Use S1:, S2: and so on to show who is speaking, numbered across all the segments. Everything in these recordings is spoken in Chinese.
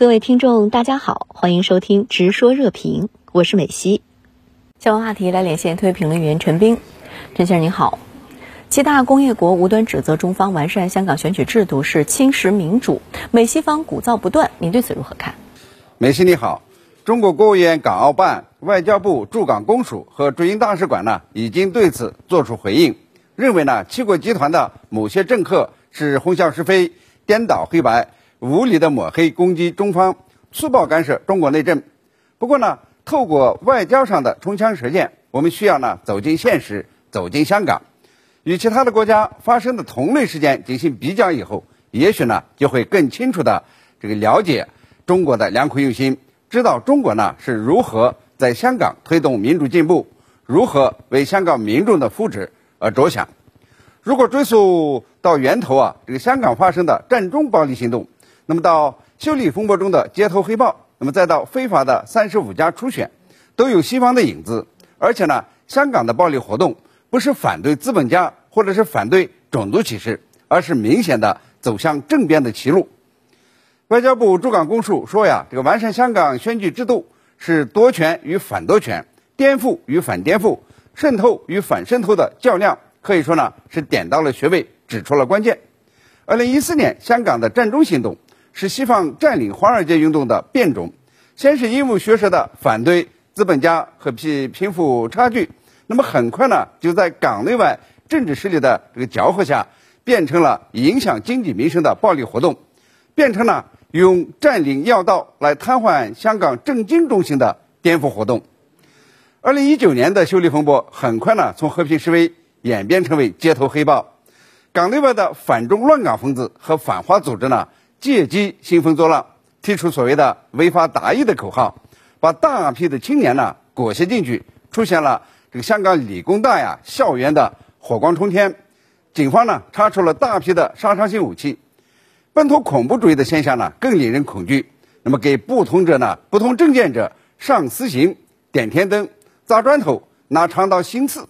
S1: 各位听众，大家好，欢迎收听《直说热评》，我是美西。相关话题来连线特约评论员陈斌，陈先生您好。七大工业国无端指责中方完善香港选举制度是侵蚀民主，美西方鼓噪不断，您对此如何看？
S2: 美西你好，中国国务院港澳办、外交部驻港公署和驻英大使馆呢，已经对此作出回应，认为呢，七国集团的某些政客是混淆是非、颠倒黑白。无理的抹黑攻击中方，粗暴干涉中国内政。不过呢，透过外交上的冲枪实践，我们需要呢走进现实，走进香港，与其他的国家发生的同类事件进行比较以后，也许呢就会更清楚的这个了解中国的良苦用心，知道中国呢是如何在香港推动民主进步，如何为香港民众的福祉而着想。如果追溯到源头啊，这个香港发生的战中暴力行动。那么到修理风波中的街头黑暴，那么再到非法的三十五家初选，都有西方的影子。而且呢，香港的暴力活动不是反对资本家或者是反对种族歧视，而是明显的走向政变的歧路。外交部驻港公署说呀，这个完善香港选举制度是夺权与反夺权、颠覆与反颠覆、渗透与反渗透的较量，可以说呢是点到了穴位，指出了关键。二零一四年香港的战中行动。是西方占领华尔街运动的变种，先是鹦鹉学舌的反对资本家和贫贫富差距，那么很快呢，就在港内外政治势力的这个搅和下，变成了影响经济民生的暴力活动，变成了用占领要道来瘫痪香港政经中心的颠覆活动。二零一九年的修例风波很快呢，从和平示威演变成为街头黑暴，港内外的反中乱港分子和反华组织呢。借机兴风作浪，提出所谓的“违法达义”的口号，把大批的青年呢裹挟进去，出现了这个香港理工大呀校园的火光冲天。警方呢查出了大批的杀伤性武器，本土恐怖主义的现象呢更令人恐惧。那么给不同者呢不同政见者上私刑、点天灯、砸砖头、拿长刀行刺，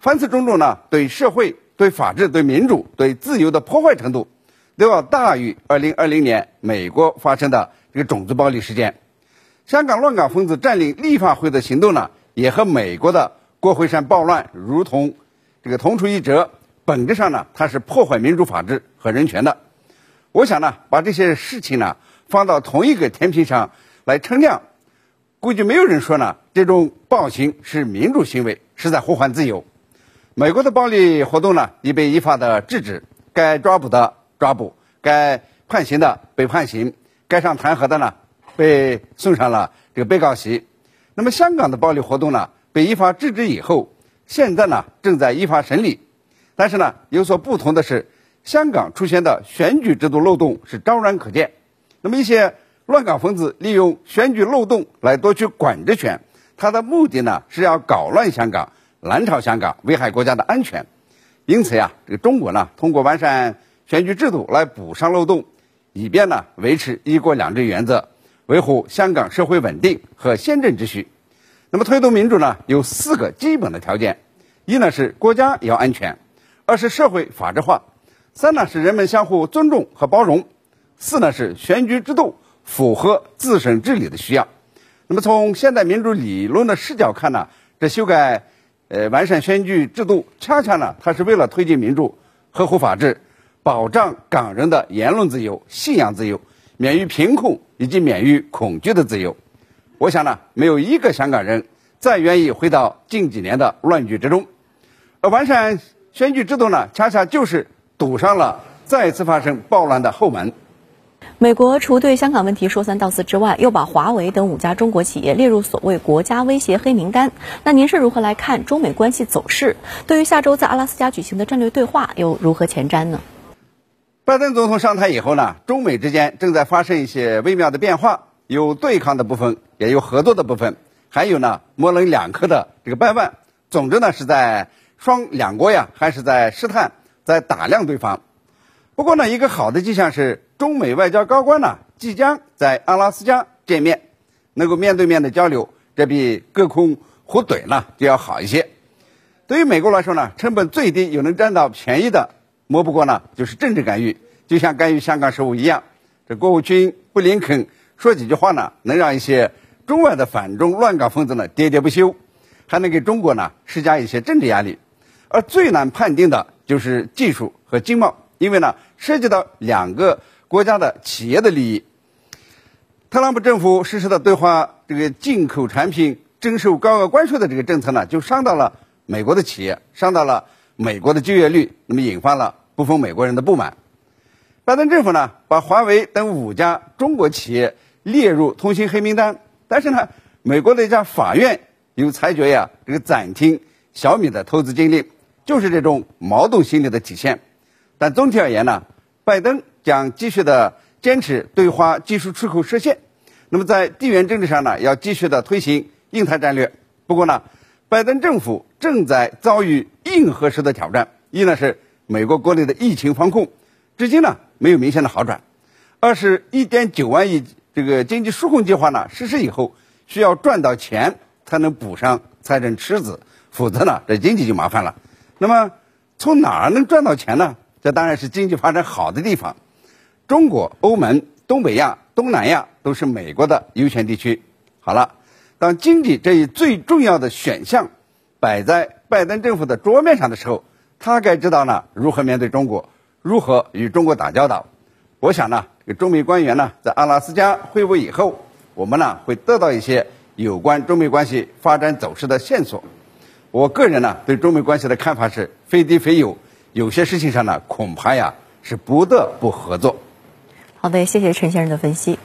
S2: 凡此种种呢对社会、对法治、对民主、对自由的破坏程度。都要大于2020年美国发生的这个种族暴力事件。香港乱港分子占领立法会的行动呢，也和美国的国会山暴乱如同这个同出一辙。本质上呢，它是破坏民主法治和人权的。我想呢，把这些事情呢放到同一个天平上来称量，估计没有人说呢这种暴行是民主行为，是在呼唤自由。美国的暴力活动呢，已被依法的制止，该抓捕的。抓捕该判刑的被判刑，该上弹劾的呢被送上了这个被告席。那么香港的暴力活动呢被依法制止以后，现在呢正在依法审理。但是呢有所不同的是，香港出现的选举制度漏洞是昭然可见。那么一些乱港分子利用选举漏洞来夺取管制权，他的目的呢是要搞乱香港、南朝香港，危害国家的安全。因此呀，这个中国呢通过完善。选举制度来补上漏洞，以便呢维持一国两制原则，维护香港社会稳定和宪政秩序。那么推动民主呢有四个基本的条件：一呢是国家要安全；二是社会法治化；三呢是人们相互尊重和包容；四呢是选举制度符合自身治理的需要。那么从现代民主理论的视角看呢，这修改呃完善选举制度，恰恰呢它是为了推进民主、呵护法治。保障港人的言论自由、信仰自由，免于贫困以及免于恐惧的自由。我想呢，没有一个香港人再愿意回到近几年的乱局之中。而完善选举制度呢，恰恰就是堵上了再次发生暴乱的后门。
S1: 美国除对香港问题说三道四之外，又把华为等五家中国企业列入所谓国家威胁黑名单。那您是如何来看中美关系走势？对于下周在阿拉斯加举行的战略对话，又如何前瞻呢？
S2: 拜登总统上台以后呢，中美之间正在发生一些微妙的变化，有对抗的部分，也有合作的部分，还有呢模棱两可的这个掰腕。总之呢，是在双两国呀，还是在试探，在打量对方。不过呢，一个好的迹象是，中美外交高官呢即将在阿拉斯加见面，能够面对面的交流，这比隔空互怼呢就要好一些。对于美国来说呢，成本最低又能占到便宜的。莫不过呢，就是政治干预，就像干预香港事务一样。这国务卿布林肯说几句话呢，能让一些中外的反中乱港分子呢喋喋不休，还能给中国呢施加一些政治压力。而最难判定的就是技术和经贸，因为呢涉及到两个国家的企业的利益。特朗普政府实施的对华这个进口产品征收高额关税的这个政策呢，就伤到了美国的企业，伤到了美国的就业率，那么引发了部分美国人的不满。拜登政府呢，把华为等五家中国企业列入通信黑名单，但是呢，美国的一家法院有裁决呀，这个暂停小米的投资禁令，就是这种矛盾心理的体现。但总体而言呢，拜登将继续的坚持对华技术出口设限，那么在地缘政治上呢，要继续的推行印太战略。不过呢，拜登政府正在遭遇硬核式的挑战，一呢是美国国内的疫情防控，至今呢。没有明显的好转。二是1.9万亿这个经济纾困计划呢实施以后，需要赚到钱才能补上财政赤字，否则呢这经济就麻烦了。那么从哪儿能赚到钱呢？这当然是经济发展好的地方。中国、欧盟、东北亚、东南亚都是美国的优先地区。好了，当经济这一最重要的选项摆在拜登政府的桌面上的时候，他该知道呢如何面对中国。如何与中国打交道？我想呢，这个中美官员呢在阿拉斯加会晤以后，我们呢会得到一些有关中美关系发展走势的线索。我个人呢对中美关系的看法是非敌非友，有些事情上呢恐怕呀是不得不合作。
S1: 好的，谢谢陈先生的分析。